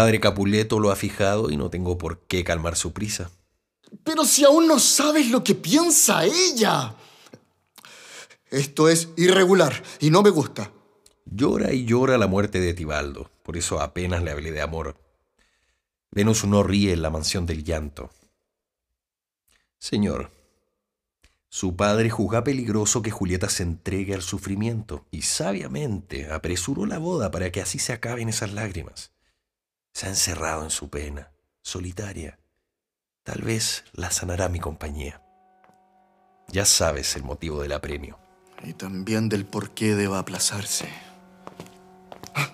padre Capuleto lo ha fijado y no tengo por qué calmar su prisa. Pero si aún no sabes lo que piensa ella. Esto es irregular y no me gusta. Llora y llora la muerte de Tibaldo, por eso apenas le hablé de amor. Venus no ríe en la mansión del llanto. Señor, su padre juzga peligroso que Julieta se entregue al sufrimiento y sabiamente apresuró la boda para que así se acaben esas lágrimas. Se ha encerrado en su pena, solitaria. Tal vez la sanará mi compañía. Ya sabes el motivo del apremio. Y también del por qué deba aplazarse. Ah,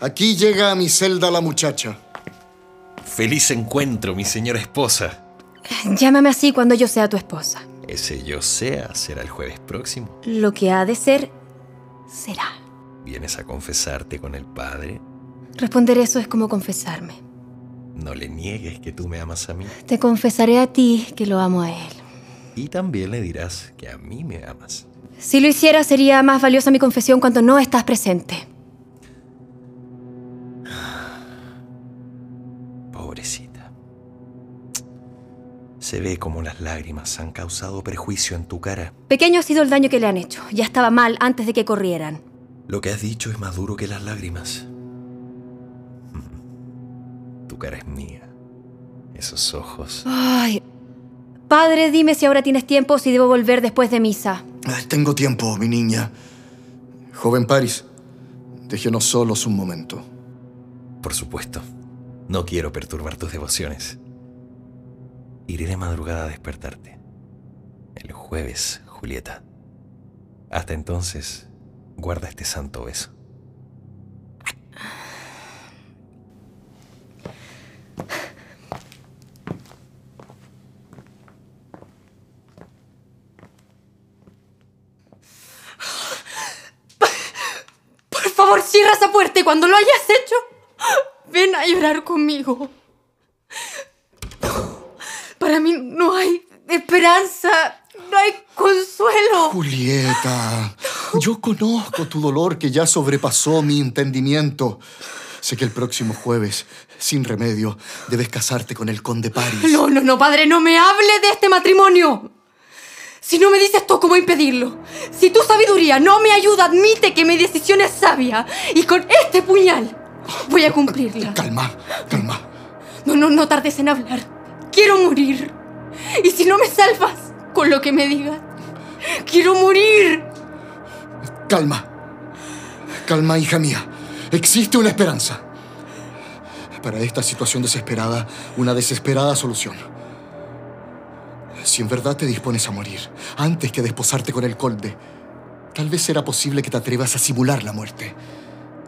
aquí llega a mi celda la muchacha. Feliz encuentro, mi señora esposa. Llámame así cuando yo sea tu esposa. Ese yo sea será el jueves próximo. Lo que ha de ser, será. ¿Vienes a confesarte con el Padre? Responder eso es como confesarme. No le niegues que tú me amas a mí. Te confesaré a ti que lo amo a él. Y también le dirás que a mí me amas. Si lo hiciera, sería más valiosa mi confesión cuando no estás presente. Pobrecita. Se ve como las lágrimas han causado perjuicio en tu cara. Pequeño ha sido el daño que le han hecho. Ya estaba mal antes de que corrieran. Lo que has dicho es más duro que las lágrimas. Tu cara es mía. Esos ojos. Ay. Padre, dime si ahora tienes tiempo o si debo volver después de misa. Tengo tiempo, mi niña. Joven Paris, déjenos solos un momento. Por supuesto. No quiero perturbar tus devociones. Iré de madrugada a despertarte. El jueves, Julieta. Hasta entonces, guarda este santo beso. Por favor, cierra esa puerta y cuando lo hayas hecho, ven a llorar conmigo. Para mí no hay esperanza, no hay consuelo. Julieta, yo conozco tu dolor que ya sobrepasó mi entendimiento. Sé que el próximo jueves, sin remedio, debes casarte con el conde Paris. No, no, no, padre, no me hable de este matrimonio. Si no me dices tú cómo impedirlo, si tu sabiduría no me ayuda, admite que mi decisión es sabia y con este puñal voy a cumplirla. Calma, calma. No, no, no tardes en hablar. Quiero morir. Y si no me salvas con lo que me digas, quiero morir. Calma. Calma, hija mía. Existe una esperanza. Para esta situación desesperada, una desesperada solución. Si en verdad te dispones a morir antes que desposarte con el conde, tal vez será posible que te atrevas a simular la muerte.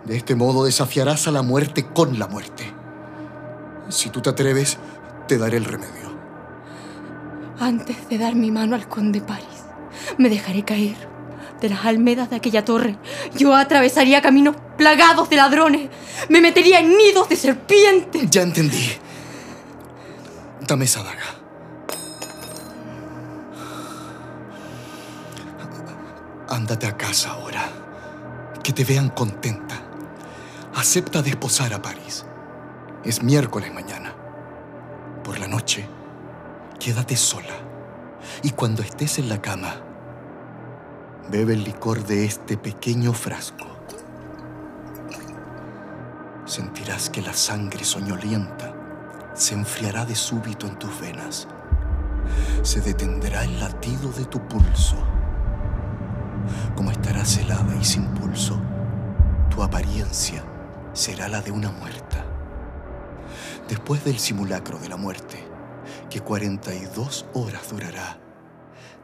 De este modo desafiarás a la muerte con la muerte. Si tú te atreves, te daré el remedio. Antes de dar mi mano al conde Paris, me dejaré caer de las almedas de aquella torre. Yo atravesaría caminos plagados de ladrones. Me metería en nidos de serpientes. Ya entendí. Dame esa daga. Ándate a casa ahora. Que te vean contenta. Acepta desposar a París. Es miércoles mañana. Por la noche, quédate sola. Y cuando estés en la cama, bebe el licor de este pequeño frasco. Sentirás que la sangre soñolienta se enfriará de súbito en tus venas. Se detendrá el latido de tu pulso. Como estarás helada y sin pulso, tu apariencia será la de una muerta. Después del simulacro de la muerte, que 42 horas durará,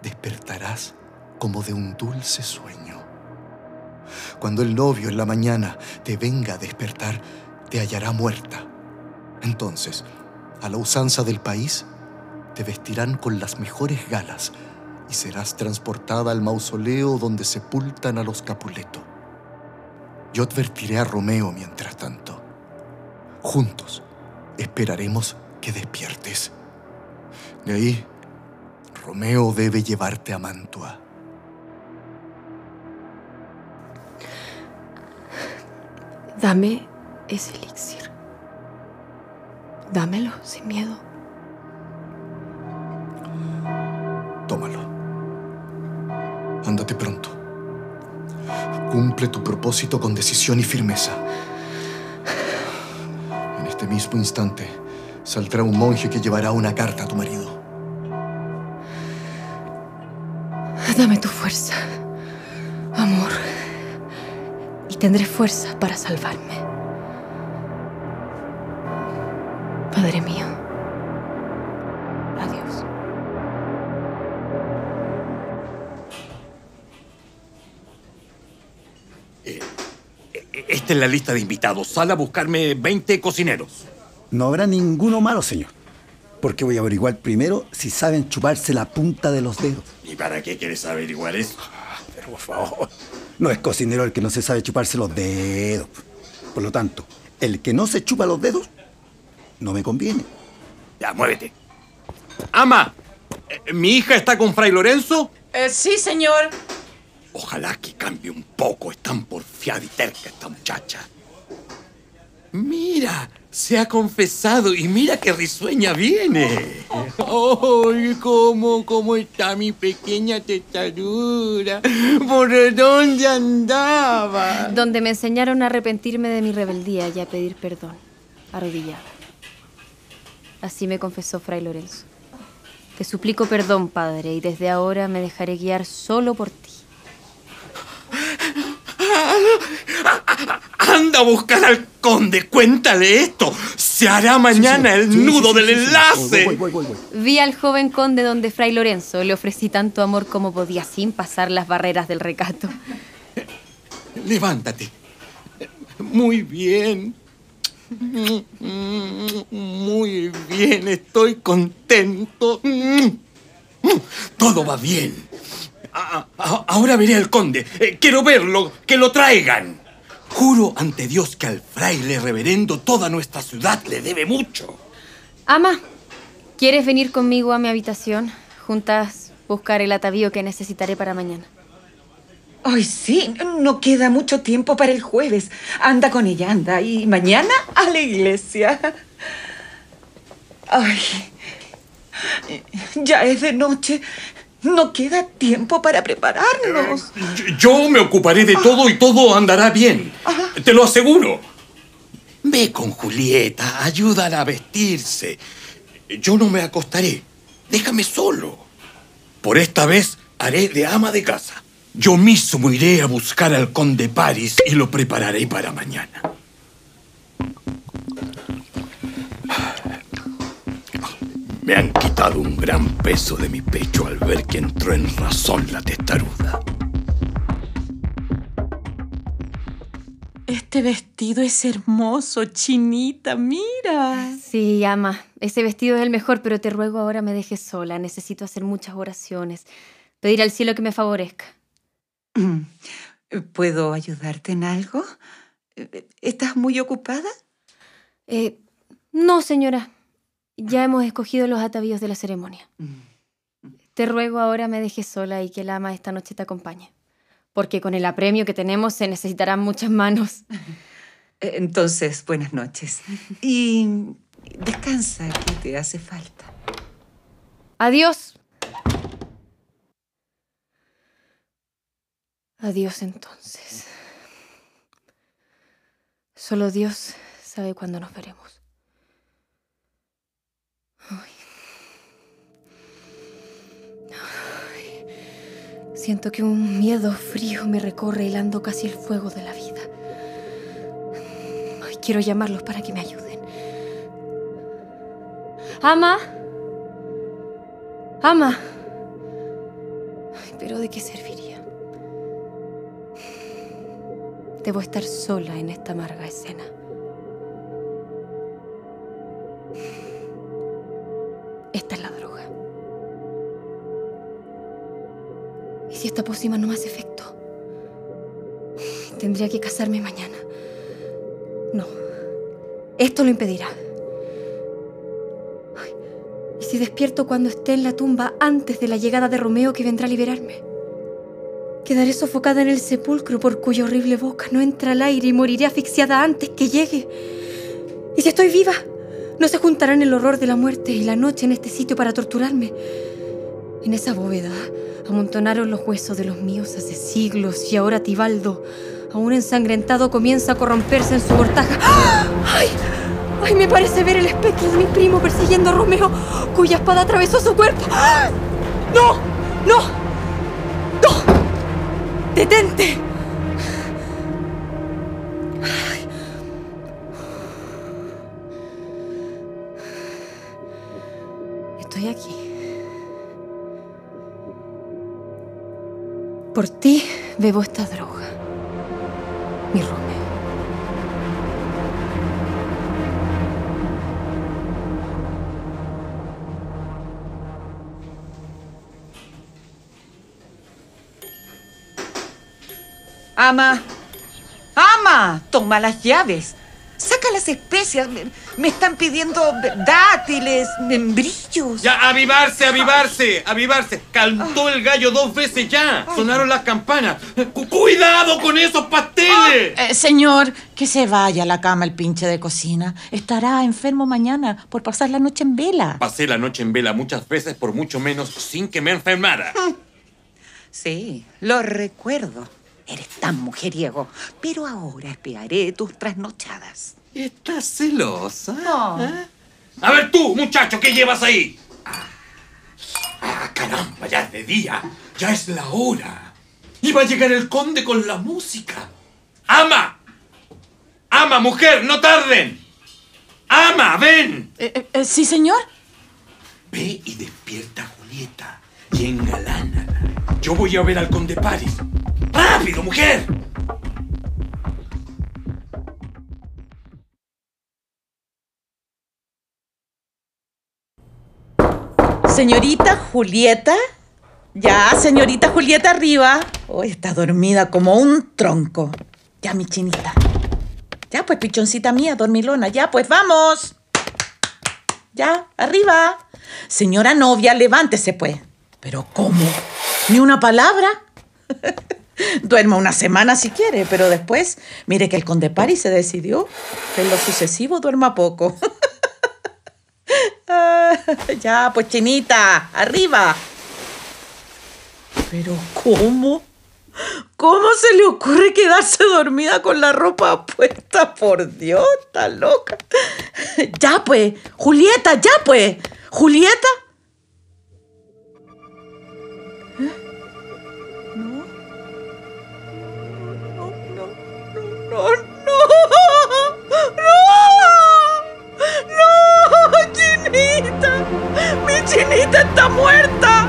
despertarás como de un dulce sueño. Cuando el novio en la mañana te venga a despertar, te hallará muerta. Entonces, a la usanza del país, te vestirán con las mejores galas y serás transportada al mausoleo donde sepultan a los Capuleto. Yo advertiré a Romeo mientras tanto. Juntos esperaremos que despiertes. De ahí, Romeo debe llevarte a Mantua. Dame ese elixir. Dámelo, sin miedo. Ándate pronto. Cumple tu propósito con decisión y firmeza. En este mismo instante saldrá un monje que llevará una carta a tu marido. Dame tu fuerza, amor, y tendré fuerza para salvarme. Padre mío, Esta es la lista de invitados. Sal a buscarme 20 cocineros. No habrá ninguno malo, señor. Porque voy a averiguar primero si saben chuparse la punta de los dedos. ¿Y para qué quieres averiguar eso? Pero por favor, no es cocinero el que no se sabe chuparse los dedos. Por lo tanto, el que no se chupa los dedos, no me conviene. Ya, muévete. Ama, eh, ¿mi hija está con Fray Lorenzo? Eh, sí, señor. Ojalá que cambie un poco. Es tan porfiada y terca esta muchacha. Mira, se ha confesado y mira qué risueña viene. ¡Ay, cómo, cómo está mi pequeña testadura! ¿Por dónde andaba? Donde me enseñaron a arrepentirme de mi rebeldía y a pedir perdón, arrodillada. Así me confesó Fray Lorenzo. Te suplico perdón, Padre, y desde ahora me dejaré guiar solo por ti. Anda a buscar al conde, cuéntale esto. Se hará mañana el Sí, sí, nudo sí, del sí, sí. enlace. Voy, voy, voy, voy. Vi al joven conde donde Fray Lorenzo le ofrecí tanto amor como podía sin pasar las barreras del recato. Levántate. Muy bien. Muy bien, estoy contento. Todo va bien. A- a- Ahora veré al conde. Eh, Quiero verlo, que lo traigan. Juro ante Dios que al fraile reverendo toda nuestra ciudad le debe mucho. Ama, ¿quieres venir conmigo a mi habitación? Juntas buscar el atavío que necesitaré para mañana. Ay, sí, no queda mucho tiempo para el jueves. Anda con ella, anda. Y mañana a la iglesia. Ay, ya es de noche. No queda tiempo para prepararnos. Yo- Yo me ocuparé de todo y todo andará bien. Te lo aseguro. Ve con Julieta, ayúdala a vestirse. Yo no me acostaré. Déjame solo. Por esta vez haré de ama de casa. Yo mismo iré a buscar al conde Paris y lo prepararé para mañana. Me han quitado un gran peso de mi pecho al ver que entró en razón la testaruda. Este vestido es hermoso, chinita, mira. Sí, ama, ese vestido es el mejor, pero te ruego ahora me dejes sola. Necesito hacer muchas oraciones. Pedir al cielo que me favorezca. ¿Puedo ayudarte en algo? ¿Estás muy ocupada? Eh, no, señora. Ya hemos escogido los atavíos de la ceremonia. Te ruego ahora me dejes sola y que el ama esta noche te acompañe. Porque con el apremio que tenemos se necesitarán muchas manos. Entonces, buenas noches. Y descansa, que te hace falta. Adiós. Adiós entonces. Solo Dios sabe cuándo nos veremos. Siento que un miedo frío me recorre hilando casi el fuego de la vida. Quiero llamarlos para que me ayuden. Ama. Ama. Pero ¿de qué serviría? Debo estar sola en esta amarga escena. Esta es la droga. ¿Y si esta pócima no hace efecto? Tendría que casarme mañana. No. Esto lo impedirá. ¿Y si despierto cuando esté en la tumba antes de la llegada de Romeo que vendrá a liberarme? Quedaré sofocada en el sepulcro por cuya horrible boca no entra el aire y moriré asfixiada antes que llegue. ¿Y si estoy viva? No se juntarán el horror de la muerte y la noche en este sitio para torturarme. En esa bóveda amontonaron los huesos de los míos hace siglos y ahora Tibaldo, aún ensangrentado, comienza a corromperse en su mortaja. ¡Ay! ¡Ay! Me parece ver el espectro de mi primo persiguiendo a Romeo, cuya espada atravesó su cuerpo. ¡Ah! ¡No! ¡No! ¡No! ¡Detente! Estoy aquí. Por ti bebo esta droga, mi Romeo. Ama, ama, toma las llaves. Las especias. Me, me están pidiendo dátiles, membrillos. Ya, avivarse, avivarse, avivarse. Cantó el gallo dos veces ya. Sonaron las campanas. Cu- ¡Cuidado con esos pasteles! Eh, señor, que se vaya a la cama el pinche de cocina. Estará enfermo mañana por pasar la noche en vela. Pasé la noche en vela muchas veces por mucho menos sin que me enfermara. Sí, lo recuerdo. Eres tan mujeriego. Pero ahora espiaré tus trasnochadas. ¿Estás celosa? ¿Eh? A ver tú, muchacho, ¿qué llevas ahí? Ah, ah, caramba, ya es de día. Ya es la hora. Y va a llegar el conde con la música. ¡Ama! ¡Ama, mujer! ¡No tarden! ¡Ama, ven! Eh, eh, eh, ¿Sí, señor? Ve y despierta a Julieta y engalánala. Yo voy a ver al conde Paris. ¡Rápido, mujer! Señorita Julieta. Ya, señorita Julieta, arriba. Hoy está dormida como un tronco. Ya, mi chinita. Ya, pues, pichoncita mía, dormilona. Ya, pues, vamos. Ya, arriba. Señora novia, levántese, pues. Pero, ¿cómo? ¿Ni una palabra? Duerma una semana si quiere, pero después, mire que el conde Paris se decidió que en lo sucesivo duerma poco. Ah, ya, pues chinita, arriba. Pero ¿cómo? ¿Cómo se le ocurre quedarse dormida con la ropa puesta? Por Dios, está loca. Ya pues, Julieta, ya pues. Julieta. No, no, no. ¡Chinita! ¡Mi chinita está muerta!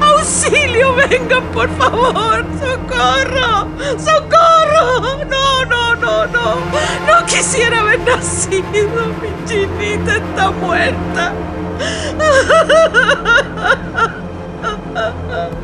¡Auxilio! ¡Vengan, por favor! ¡Socorro! ¡Socorro! No, no, no, no. No quisiera haber nacido. Mi chinita está muerta.